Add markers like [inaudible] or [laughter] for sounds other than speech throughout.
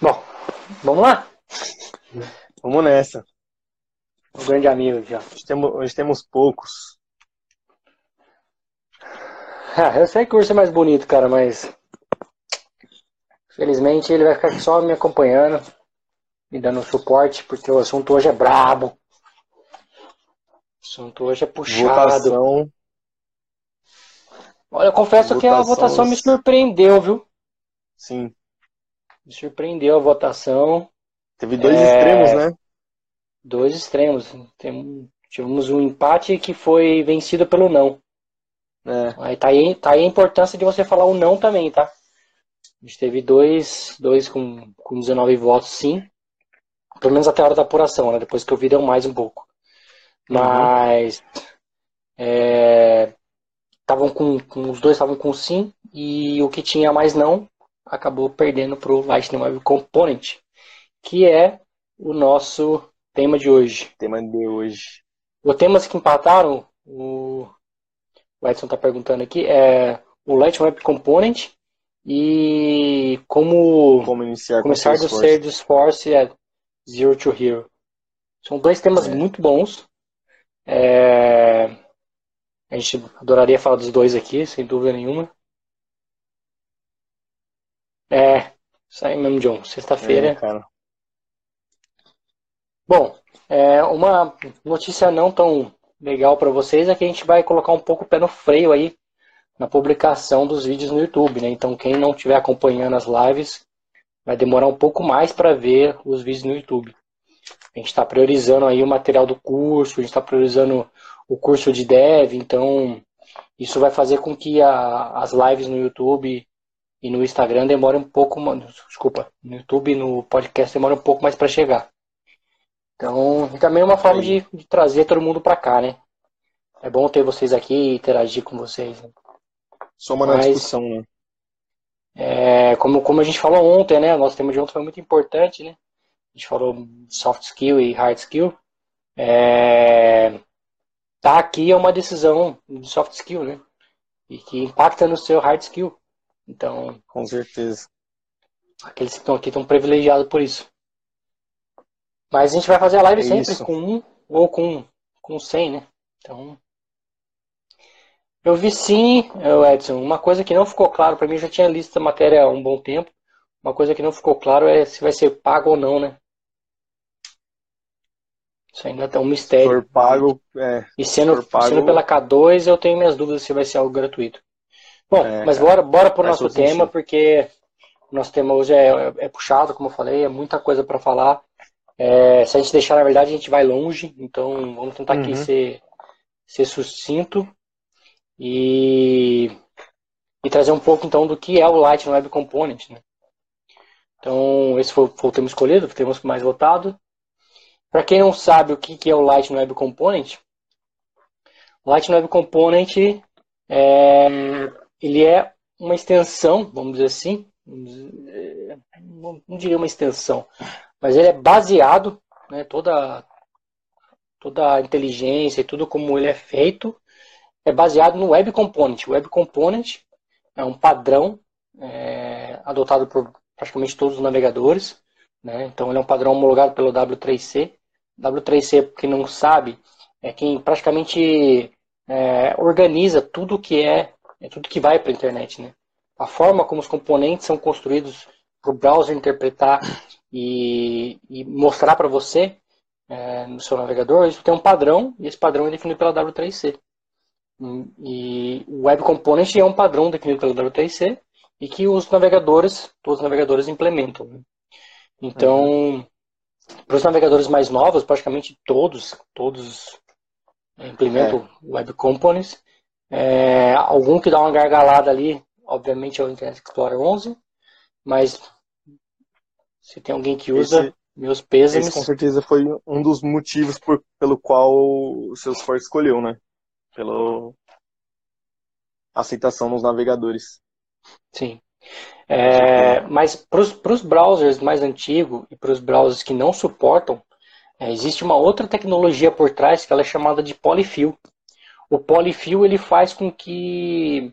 Bom, vamos lá? Vamos nessa. Um grande amigo aqui, ó. Hoje temos, hoje temos poucos. Ah, eu sei que o urso é mais bonito, cara, mas. Felizmente ele vai ficar só me acompanhando, me dando suporte, porque o assunto hoje é brabo. O assunto hoje é puxado. Votação. Olha, eu confesso que a Votação. votação me surpreendeu, viu? Sim. Me surpreendeu a votação. Teve dois É. extremos, né? Dois extremos. Tem- tivemos um empate que foi vencido pelo não. É. Aí tá aí, tá aí a importância de você falar o não também, tá? A gente teve dois, dois com, com 19 votos, sim. Pelo menos até a hora da apuração, né? Depois que eu vi deu mais um pouco. Mas é, tavam com, com- os dois estavam com sim e o que tinha mais não acabou perdendo pro Lightning Web Component, que é o nosso tema de hoje. Tema de hoje. Os temas que empataram, o, o Edson está perguntando aqui, é o Lightning Web Component e como Como iniciar começar com do Salesforce. ser do Force é Zero to Hero. São dois temas É. muito bons. É, a gente adoraria falar dos dois aqui, sem dúvida nenhuma. É, isso aí mesmo, John. Sexta-feira. É, cara. Bom, é, uma notícia não tão legal para vocês é que a gente vai colocar um pouco o pé no freio aí na publicação dos vídeos no YouTube, né? Então, quem não estiver acompanhando as lives vai demorar um pouco mais para ver os vídeos no YouTube. A gente está priorizando aí o material do curso, a gente está priorizando o curso de dev, então isso vai fazer com que a- as lives no YouTube e no Instagram demorem um pouco, desculpa, no YouTube e no podcast demorem um pouco mais para chegar. Então, também é uma forma de, de trazer todo mundo para cá, né? É bom ter vocês aqui e interagir com vocês. né? Soma na Mas- discussão, né? É, como, como a gente falou ontem, né? O nosso tema de ontem foi muito importante, né? A gente falou soft skill e hard skill. É, tá aqui é uma decisão de soft skill, né? E que impacta no seu hard skill. Então, Com certeza. aqueles que estão aqui estão privilegiados por isso. Mas a gente vai fazer a live É sempre isso. com um ou com, com 100, né? Então. Eu vi sim, Edson, uma coisa que não ficou claro para mim, já tinha listo a matéria há um bom tempo. Uma coisa que não ficou claro é se vai ser pago ou não, né? Isso ainda tá um Se mistério. for pago, é. E sendo, pago- sendo pela K2, eu tenho minhas dúvidas se vai ser algo gratuito. Bom, É, mas cara, bora, bora pro nosso tema, sentido. porque o nosso tema hoje é, é puxado, como eu falei, é muita coisa para falar. É, se a gente deixar, na verdade, a gente vai longe, então vamos tentar aqui Uhum. ser, ser sucinto e, e trazer um pouco então do que é o Lightning Web Component. Né? Então, esse foi, foi o tema escolhido, o tema mais votado. Para quem não sabe o que que é o Lightning Web Component, o Lightning Web Component é, ele é uma extensão, vamos dizer assim, é, não, não diria uma extensão, mas ele é baseado, né, toda, toda a inteligência e tudo como ele é feito, é baseado no Web Component. O Web Component é um padrão é, adotado por praticamente todos os navegadores, né? então ele é um padrão homologado pelo W3C. W3C, para quem não sabe, é quem praticamente é, organiza tudo que é, é tudo que vai para a internet, né? A forma como os componentes são construídos para o browser interpretar e, e mostrar para você é, no seu navegador, isso tem um padrão e esse padrão é definido pela W3C. Hum, E o Web Component é um padrão definido pela W3C e que os navegadores, todos os navegadores implementam. né? Então, para os navegadores mais novos, praticamente todos, todos é, implementam o Web Components. É, algum que dá uma gargalada ali, obviamente é o Internet Explorer 11, mas se tem alguém que usa, Esse- meus. Esse com certeza foi um dos motivos por- pelo qual o Salesforce escolheu, né? Pela aceitação nos navegadores. Sim. É, mas para os browsers mais antigos e para os browsers que não suportam, é, existe uma outra tecnologia por trás que ela é chamada de polyfill. O polyfill ele faz com que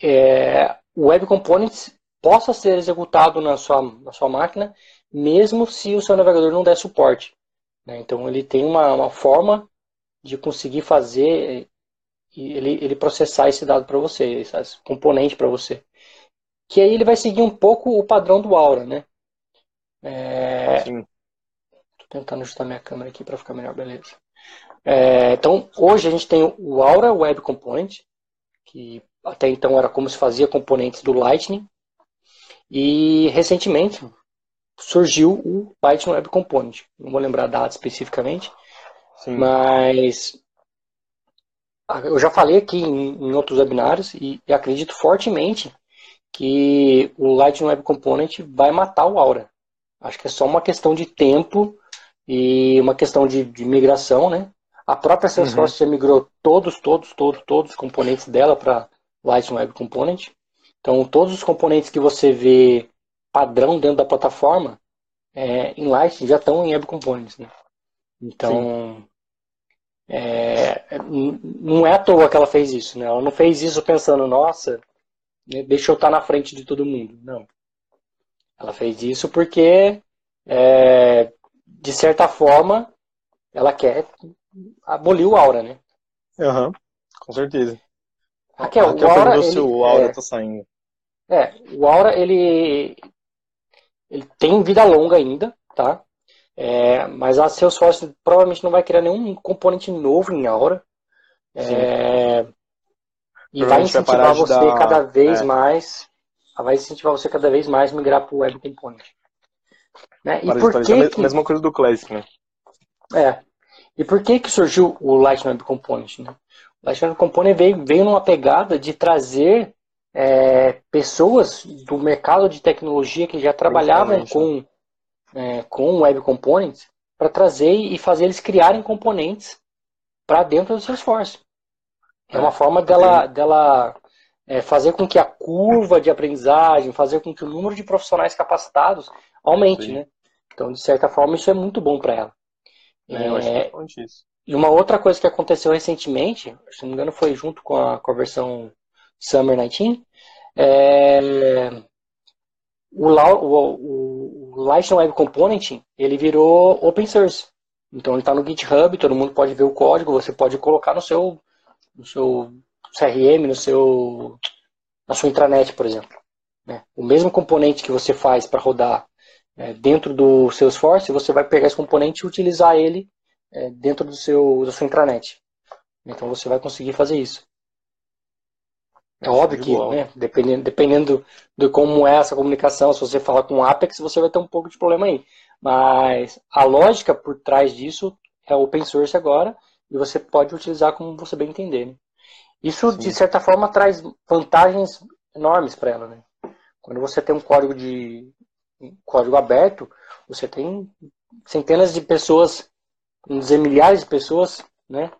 é, o Web Components possa ser executado na sua, na sua máquina, mesmo se o seu navegador não der suporte. Né? Então ele tem uma, uma forma de conseguir fazer ele, ele processar esse dado para você, esse componente para você. Que aí ele vai seguir um pouco o padrão do Aura, né? É... Sim. Tô tentando ajustar minha câmera aqui para ficar melhor, beleza. É, então, hoje a gente tem o Aura Web Component, que até então era como se fazia componentes do Lightning. E recentemente surgiu o Lightning Web Component. Não vou lembrar a data especificamente, Sim. mas eu já falei aqui em, em outros webinários e, e, acredito fortemente que o Lightning Web Component vai matar o Aura. Acho que é só uma questão de tempo e uma questão de, de migração, né? A própria Salesforce uhum. já migrou todos, todos, todos, todos os componentes dela para Lightning Web Component. Então, todos os componentes que você vê padrão dentro da plataforma é, em Lightning já estão em Web Components. Né? Então, é, não é à toa que ela fez isso. Né? Ela não fez isso pensando, nossa, né, deixa eu estar na frente de todo mundo. Não. Ela fez isso porque, é, de certa forma, ela quer aboliu o Aura, né? Aham, uhum, com certeza. Raquel, Raquel o Aura, ele, se o Aura é, tá saindo. É, o Aura, ele, ele tem vida longa ainda, tá? É, mas a Salesforce provavelmente não vai criar nenhum componente novo em Aura. É, e vai incentivar vai você dar... cada vez é. mais. Vai incentivar você cada vez mais a migrar para o Web Component. Né? E por que, mesma coisa do Classic, né? É. E por que que surgiu o Lightning Web Component? Né? O Lightning Web Component veio, veio numa pegada de trazer é, pessoas do mercado de tecnologia que já trabalhavam com, é, com Web Components para trazer e fazer eles criarem componentes para dentro do Salesforce. É uma é, forma dela, dela é, fazer com que a curva de aprendizagem, fazer com que o número de profissionais capacitados aumente, né? Então, de certa forma, isso é muito bom para ela. É, eu acho que é isso. E uma outra coisa que aconteceu recentemente, se não me engano foi junto com a, com a versão Summer 19, é, o, o, o Lightning Web Component ele virou open source. Então ele está no GitHub, todo mundo pode ver o código, você pode colocar no seu, no seu CRM, no seu, na sua intranet, por exemplo. Né? O mesmo componente que você faz para rodar é, dentro do Salesforce, você vai pegar esse componente e utilizar ele é, dentro do seu, da sua intranet. Então você vai conseguir fazer isso. É óbvio que, né, dependendo, dependendo de como é essa comunicação, se você falar com o Apex, você vai ter um pouco de problema aí. Mas a lógica por trás disso é open source agora e você pode utilizar como você bem entender. Né? Isso, Sim. de certa forma, traz vantagens enormes para ela. Né? Quando você tem um código de código aberto, você tem centenas de pessoas, vamos dizer milhares de pessoas, né,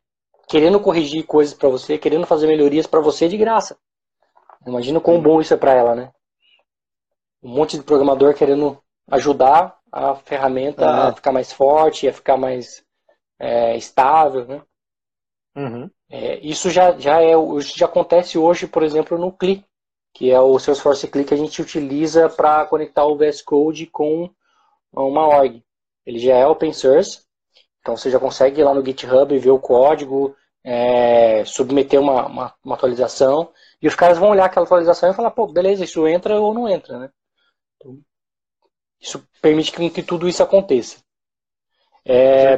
querendo corrigir coisas para você, querendo fazer melhorias para você de graça. Imagina quão bom isso é para ela, né? Um monte de programador querendo ajudar a ferramenta a ficar mais forte, a ficar mais é, estável, né? Uhum. É, isso já, já, é, já acontece hoje, por exemplo, no CLI, que é o Salesforce CLI que a gente utiliza para conectar o VS Code com uma org. Ele já é open source, então você já consegue ir lá no GitHub ver o código, é, submeter uma, uma, uma, atualização, e os caras vão olhar aquela atualização e falar, pô, beleza, isso entra ou não entra, né? Então, isso permite que, que tudo isso aconteça. É,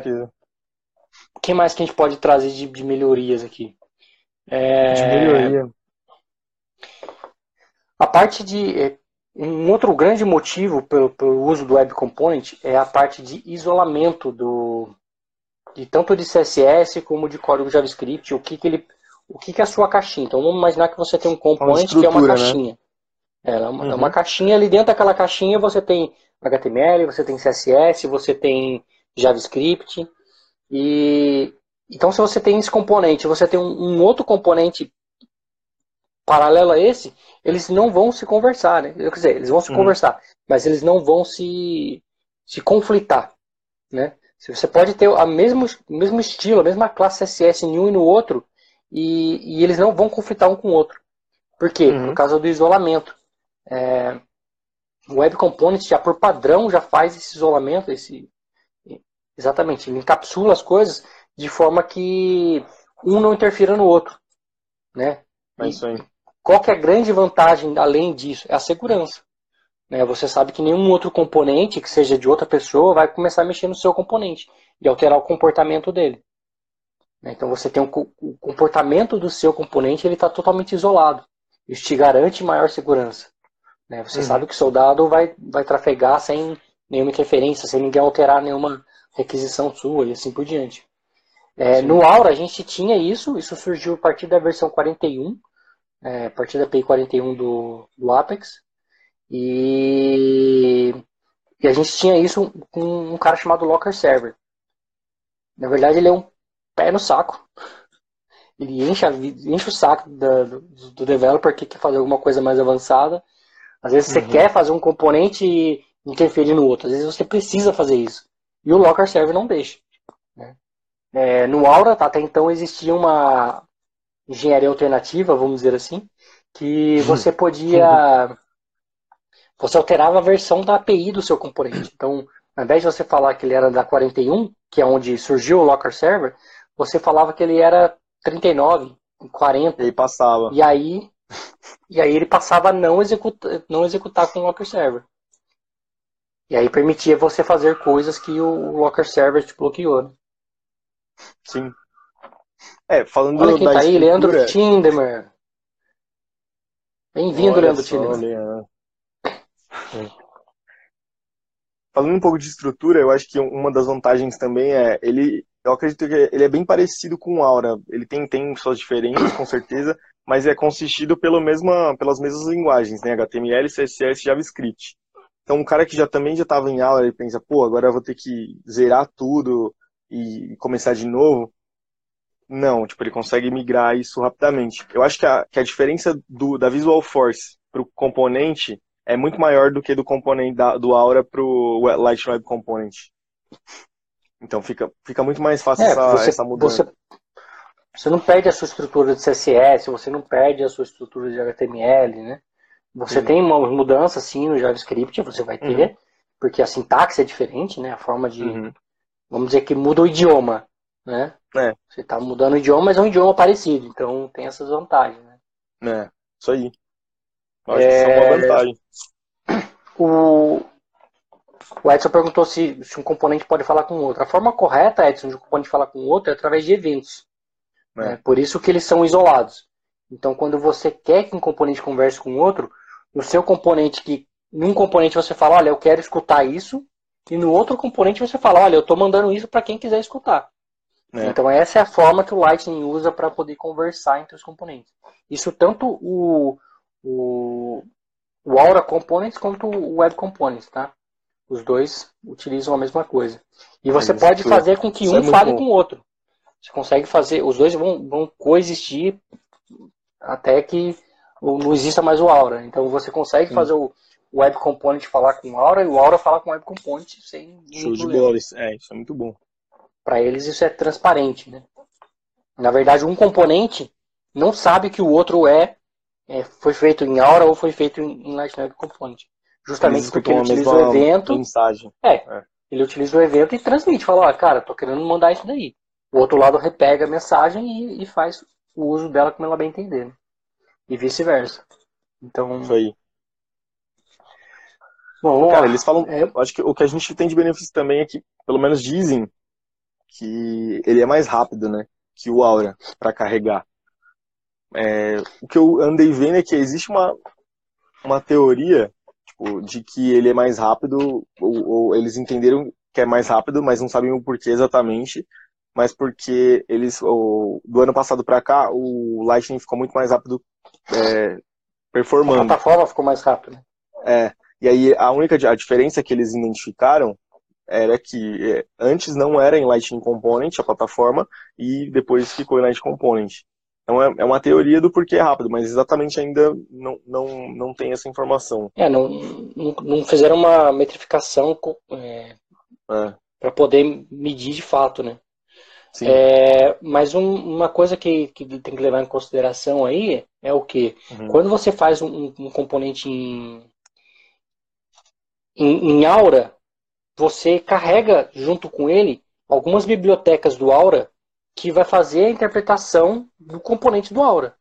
o que mais que a gente pode trazer de, de melhorias aqui? É, de melhoria. A parte de. É, um outro grande motivo pelo, pelo uso do Web Component é a parte de isolamento do, de tanto de CSS como de código JavaScript, o que, que ele. O que, que é a sua caixinha? Então vamos imaginar que você tem um component que é uma né? caixinha. Né? É, uma, uhum. uma caixinha, ali dentro daquela caixinha você tem HTML, você tem CSS, você tem JavaScript. E então se você tem esse componente, você tem um, um outro componente paralelo a esse, eles não vão se conversar, né? Quer dizer, eles vão se uhum. conversar, mas eles não vão se, se conflitar, né? Você pode ter o mesmo, mesmo estilo, a mesma classe CSS em um e no outro, e, e eles não vão conflitar um com o outro. Por quê? Uhum. Por causa do isolamento. É, o Web Component já por padrão já faz esse isolamento, esse exatamente, ele encapsula as coisas de forma que um não interfira no outro, né? É isso aí. Qual que é a grande vantagem além disso? É a segurança. Né? Você sabe que nenhum outro componente que seja de outra pessoa vai começar a mexer no seu componente e alterar o comportamento dele. Né? Então você tem um, o comportamento do seu componente ele está totalmente isolado. Isso te garante maior segurança. Né? Você uhum. sabe que o soldado vai, vai trafegar sem nenhuma interferência, sem ninguém alterar nenhuma requisição sua e assim por diante. É, no Aura a gente tinha isso, isso surgiu a partir da versão 41, é, a partir da API 41 do, do Apex. E, e a gente tinha isso com um cara chamado Locker Server. Na verdade, ele é um pé no saco. Ele enche, enche o saco do, do developer que quer fazer alguma coisa mais avançada. Às vezes você uhum. quer fazer um componente e interferir no outro. Às vezes você precisa fazer isso. E o Locker Server não deixa. Né? É, no Aura, até então, existia uma engenharia alternativa, vamos dizer assim, que você podia. Você alterava a versão da API do seu componente. Então, ao invés de você falar que ele era da 41, que é onde surgiu o Locker Server, você falava que ele era 39, 40. E aí passava. E aí, e aí ele passava a não executar, não executar com o Locker Server. E aí permitia você fazer coisas que o Locker Server te bloqueou. Né? Sim. É, falando Olha quem da tá aí, estrutura... Leandro Tindemer. Bem-vindo, Leandro Tindemer. Leandro. É. Falando um pouco de estrutura, eu acho que uma das vantagens também é ele. Eu acredito que ele é bem parecido com o Aura. Ele tem, tem suas diferenças, com certeza, mas é consistido pelo mesma, pelas mesmas linguagens, né? HTML, CSS, JavaScript. Então, um cara que já também já estava em aula, ele pensa, pô, agora eu vou ter que zerar tudo, e começar de novo. Não, tipo, ele consegue migrar isso rapidamente. Eu acho que a, que a diferença do, da Visual Force para o componente é muito maior do que do componente da, do Aura para o Light Web Component. Então fica, fica muito mais fácil é, essa, você, essa mudança. Você, você não perde a sua estrutura de CSS, você não perde a sua estrutura de HTML, né? Você tem uma mudança, sim, no JavaScript, você vai ter, uhum. porque a sintaxe é diferente, né? A forma de, uhum vamos dizer que muda o idioma, né? É. Você está mudando o idioma, mas é um idioma parecido, então tem essas vantagens, né? É, isso aí. Eu acho é... que isso é uma vantagem. O... o Edson perguntou se, se um componente pode falar com o outro. A forma correta, Edson, de um componente falar com o outro é através de eventos. É. Né? Por isso que eles são isolados. Então, quando você quer que um componente converse com o outro, no seu componente que num componente você fala, olha, eu quero escutar isso, e no outro componente você fala, olha, eu estou mandando isso para quem quiser escutar. É. Então essa é a forma que o Lightning usa para poder conversar entre os componentes. Isso tanto o, o, o Aura Components quanto o Web Components, tá? Os dois utilizam a mesma coisa. E você pode fazer com que um é fale bom. com o outro. Você consegue fazer, os dois vão, vão coexistir até que não exista mais o Aura. Então você consegue Sim. fazer o, o Web Component falar com o Aura e o Aura falar com o Web Component sem Show de bola, é, isso é muito bom. Para eles isso é transparente, né? Na verdade, um componente não sabe que o outro é, é foi feito em Aura ou foi feito em, Lightning Web Component. Justamente porque ele utiliza o evento. Mensagem. É, é, ele utiliza o evento e transmite, fala, ó, cara, tô querendo mandar isso daí. O outro lado repega a mensagem e, e faz o uso dela como ela bem entender. Né? E vice-versa. Então, isso aí. Bom, cara, eles falam. É... Acho que o que a gente tem de benefício também é que, pelo menos dizem, que ele é mais rápido, né? Que o Aura para carregar. É, o que eu andei vendo é que existe uma, uma teoria tipo, de que ele é mais rápido, ou, ou, eles entenderam que é mais rápido, mas não sabem o porquê exatamente. Mas porque eles, do ano passado para cá, o Lightning ficou muito mais rápido é, performando. A plataforma ficou mais rápida. É, e aí a única a diferença que eles identificaram era que é, antes não era em Lightning Component a plataforma e depois ficou em Lightning Component. Então é, é uma teoria do porquê é rápido, mas exatamente ainda não, não, não tem essa informação. É, não, não fizeram uma metrificação é, é. para poder medir de fato, né? É, mas um, uma coisa que, que tem que levar em consideração aí é o que? Uhum. Quando você faz um, um componente em, em, em Aura, você carrega junto com ele algumas bibliotecas do Aura que vai fazer a interpretação do componente do Aura.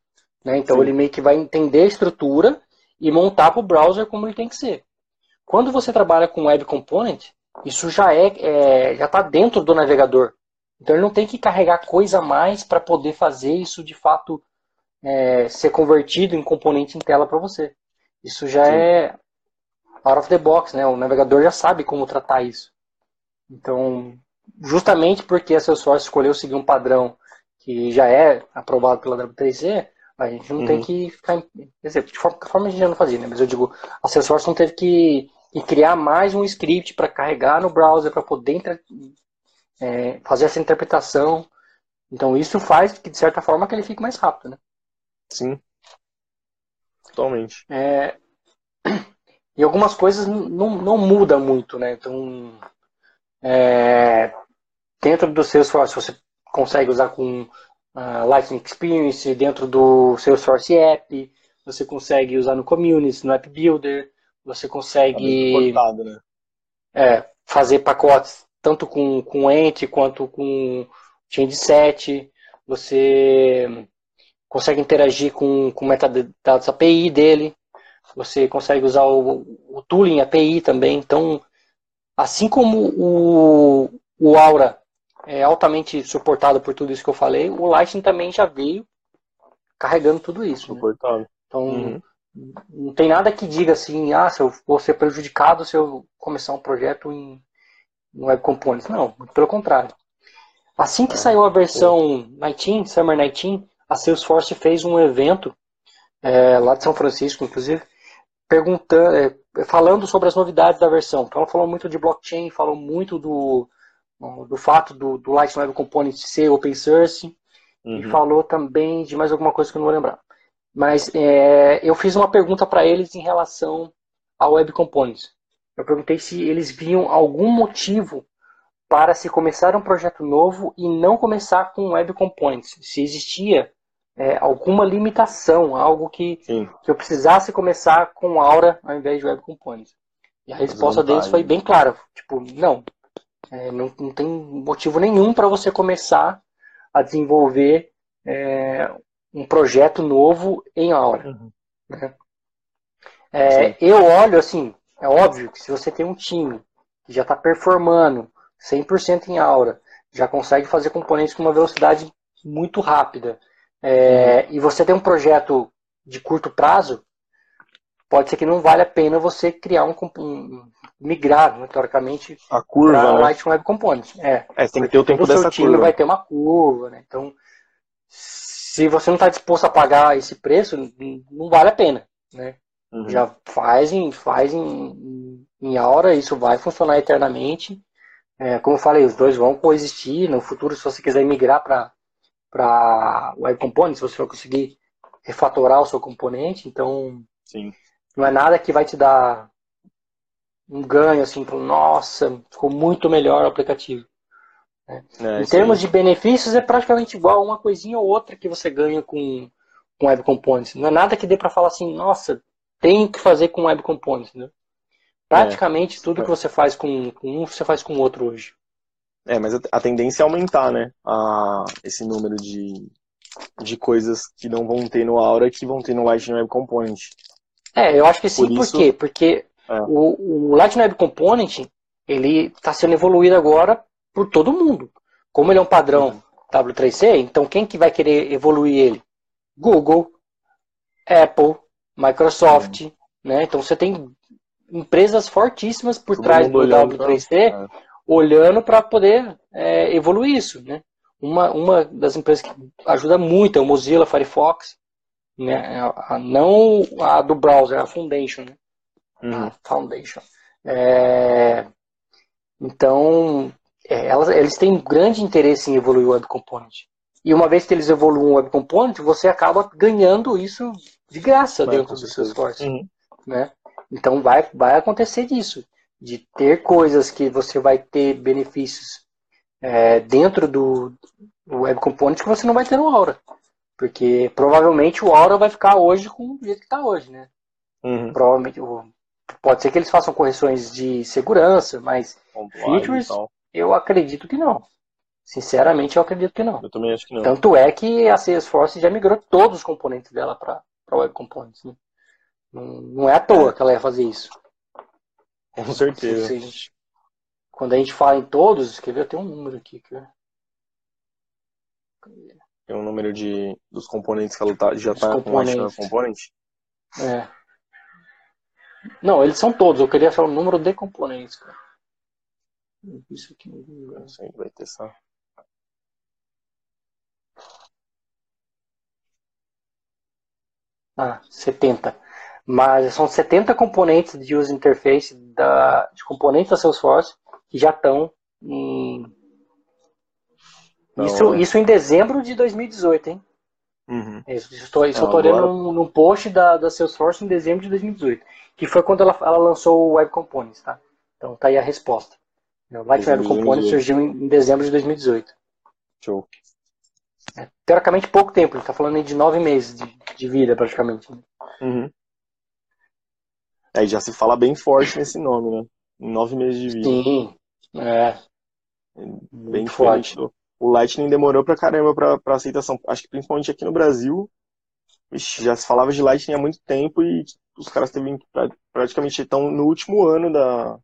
Né? Então Sim. ele meio que vai entender a estrutura e montar para o browser como ele tem que ser. Quando você trabalha com Web Component, isso já é, é já está dentro do navegador. Então ele não tem que carregar coisa a mais para poder fazer isso de fato é, ser convertido em componente em tela para você. Isso já Sim. é out of the box, né? O navegador já sabe como tratar isso. Então, justamente porque a Salesforce escolheu seguir um padrão que já é aprovado pela W3C, a gente não uhum. tem que ficar. Quer dizer, de forma, forma a gente já não fazia, né? Mas eu digo, a Salesforce não teve que, que criar mais um script para carregar no browser para poder é, fazer essa interpretação. Então isso faz que, de certa forma, que ele fique mais rápido, né? Sim. Totalmente. É, e algumas coisas não, não muda muito, né? Então, é, dentro do Salesforce você consegue usar com uh, Lightning Experience, dentro do Salesforce App, você consegue usar no Community, no App Builder, você consegue tá né? é, fazer pacotes tanto com, com Ent quanto com Change Set, você consegue interagir com, com metadados API dele, você consegue usar o, o tooling API também. Então, assim como o, o Aura é altamente suportado por tudo isso que eu falei, o Lightning também já veio carregando tudo isso. Né? Suportado. Né? Então, uhum. não tem nada que diga assim, ah, se eu vou ser prejudicado se eu começar um projeto em, em Web Components. Não, pelo contrário. Assim que é, saiu a versão 19, Summer 19, a Salesforce fez um evento é, lá de São Francisco, inclusive, perguntando, é, falando sobre as novidades da versão. Então ela falou muito de blockchain, falou muito do, do fato do, do Lightning Web Component ser open source uhum. e falou também de mais alguma coisa que eu não vou lembrar. Mas é, eu fiz uma pergunta para eles em relação ao Web Components. Eu perguntei se eles viam algum motivo para se começar um projeto novo e não começar com Web Components. Se existia é, alguma limitação, algo que, que eu precisasse começar com Aura ao invés de Web Components. E a resposta deles foi bem clara, tipo, não, é, não, não, tem motivo nenhum para você começar a desenvolver é, um projeto novo em Aura. Uhum. Né? É, eu olho assim, é óbvio que se você tem um time que já está performando 100% em Aura, já consegue fazer componentes com uma velocidade muito rápida, é, e você tem um projeto de curto prazo, pode ser que não vale a pena você criar um, um migrar, né, teoricamente, a curva para né? Light Web Component. É, é tem que ter o tempo dessa seu time curva. vai ter uma curva, né? Então, se você não está disposto a pagar esse preço, não vale a pena, né? Uhum. Já faz em, faz em, em hora, isso vai funcionar eternamente. É, como eu falei, os dois vão coexistir. No futuro, se você quiser migrar para para Web Components, você vai conseguir refatorar o seu componente, então Sim. não é nada que vai te dar um ganho assim, pro, nossa, ficou muito melhor o aplicativo. Né? É, em termos de benefícios é praticamente igual, uma coisinha ou outra que você ganha com, com Web Components. Não é nada que dê para falar assim, nossa, tem que fazer com Web Components. Né? Praticamente é. tudo que você faz com, com um, você faz com o outro hoje. É, mas a tendência é aumentar, né? A, esse número de, de coisas que não vão ter no Aura que vão ter no Lightning Web Component. É, eu acho que sim, por, isso, por quê? Porque é. o, o Lightning Web Component ele está sendo evoluído agora por todo mundo. Como ele é um padrão uhum. W3C, então quem que vai querer evoluir ele? Google, Apple, Microsoft, uhum. né? Então você tem empresas fortíssimas por todo trás do W3C pra... É olhando para poder é, evoluir isso, né? Uma, uma das empresas que ajuda muito é o Mozilla Firefox, né? A, não a do browser, a Foundation, né? Uhum. Foundation. É, então, é, elas, eles têm grande interesse em evoluir o Web Component. E uma vez que eles evoluem o Web Component, você acaba ganhando isso de graça vai dentro dos seus esforços. Uhum. Né? Então vai, vai acontecer disso de ter coisas que você vai ter benefícios é, dentro do, Web Component que você não vai ter no Aura. Porque provavelmente o Aura vai ficar hoje com o jeito que está hoje, né? Uhum. Provavelmente, pode ser que eles façam correções de segurança, mas features, eu acredito que não. Sinceramente, eu acredito que não. Eu também acho que não. Tanto é que a Salesforce já migrou todos os componentes dela para Web Components. Né? Não, não, é à toa que ela ia fazer isso. Com certeza. quando a gente fala em todos, quer ver? Eu tenho um número aqui. Cara. Tem um número de, dos componentes que ela tá, já está com a componente? É. Não, eles são todos. Eu queria falar o número de componentes, cara. Isso aqui não sei, vai ter só. Ah, 70. Mas são 70 componentes de user interface da, de componentes da Salesforce que já estão em. isso, é. isso em dezembro de 2018, hein? Uhum. Isso, estou, isso estou olhando num, num post da, da Salesforce em dezembro de 2018, que foi quando ela, ela lançou o Web Components, tá? Então tá aí a resposta. O Light Web Components surgiu em, em, dezembro de 2018. Show. É, teoricamente pouco tempo, ele está falando aí de nove meses de, de vida praticamente. Né? Uhum. Aí já se fala bem forte nesse nome, né? Nove meses de vida. Sim, é. Bem forte. O Lightning demorou pra caramba pra, pra aceitação. Acho que principalmente aqui no Brasil, já se falava de Lightning há muito tempo e os caras teve praticamente estão no último ano da.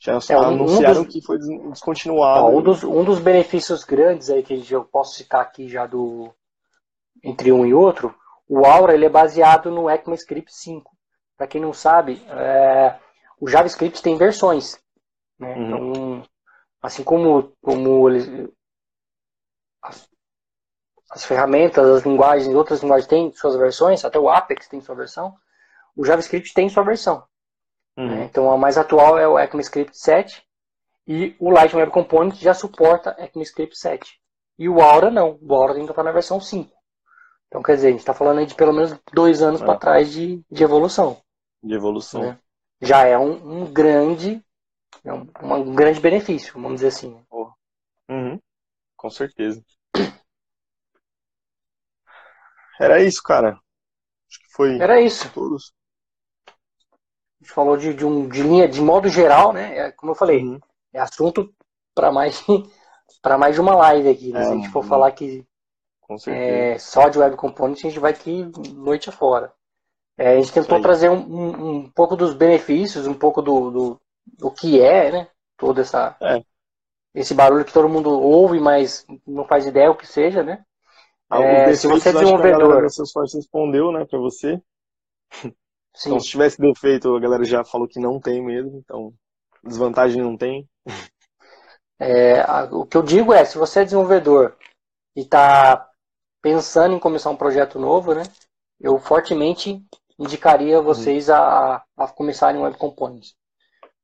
Já é, anunciaram um dos... que foi descontinuado. um, dos, um dos benefícios grandes aí que eu posso citar aqui já do entre um e outro, o Aura ele é baseado no ECMAScript 5. Para quem não sabe, é, o JavaScript tem versões. Né? Uhum. Então, assim como, como eles, as, as, ferramentas, as linguagens, outras linguagens têm suas versões, até o Apex tem sua versão, o JavaScript tem sua versão. Uhum. Né? Então a mais atual é o ECMAScript 7 e o Lightning Web Component já suporta ECMAScript 7. E o Aura não, o Aura ainda está na versão 5. Então quer dizer, a gente está falando aí de pelo menos dois anos é. para trás de, de evolução. De evolução. Né? Já é um, um grande é um, um, grande benefício, vamos dizer assim. Uhum. Com certeza. Era isso, cara. Acho que foi. Era isso. Todos. A gente falou de, de, um, de linha, de modo geral, né? É, como eu falei, uhum. é assunto para mais [laughs] para mais de uma live aqui. Né? É, Se a gente for uhum. falar que é, só de web components, a gente vai aqui noite afora. É, a gente tentou trazer um, um, um, pouco dos benefícios, um pouco do, do, do que é, né? Toda essa é. esse barulho que todo mundo ouve, mas não faz ideia o que seja, né? Ah, é, se você é desenvolvedor. A Salesforce respondeu, né, para você. [laughs] Sim. Então, se tivesse defeito, a galera já falou que não tem mesmo, então desvantagem não tem. É, a, o que eu digo é, se você é desenvolvedor e está pensando em começar um projeto novo, né, eu fortemente indicaria vocês uhum. a, a começarem Web Components.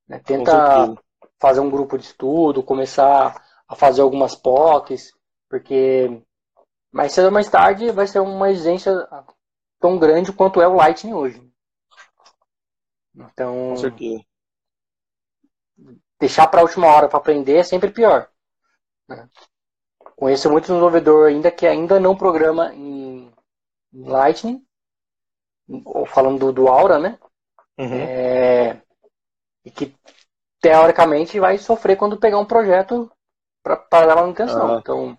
Né? Tenta fazer um grupo de estudo, começar a fazer algumas POCs, porque mais cedo ou mais tarde vai ser uma exigência tão grande quanto é o Lightning hoje. Então, deixar para a última hora para aprender é sempre pior. Né? Conheço muito desenvolvedor ainda que ainda não programa em Lightning, falando do, do Aura, né? Uhum. É, e que teoricamente vai sofrer quando pegar um projeto para dar manutenção. Ah. Então,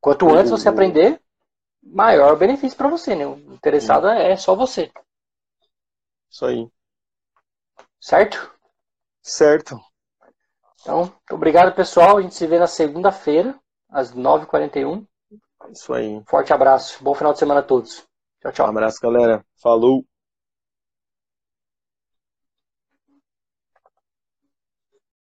quanto antes você aprender, maior o benefício para você, né? O interessado é só você. Isso aí. Certo? Certo. Então, obrigado pessoal. A gente se vê na segunda-feira, às 9h41. Isso aí. Forte abraço. Bom final de semana a todos. Tchau, tchau. Um abraço, galera. Falou.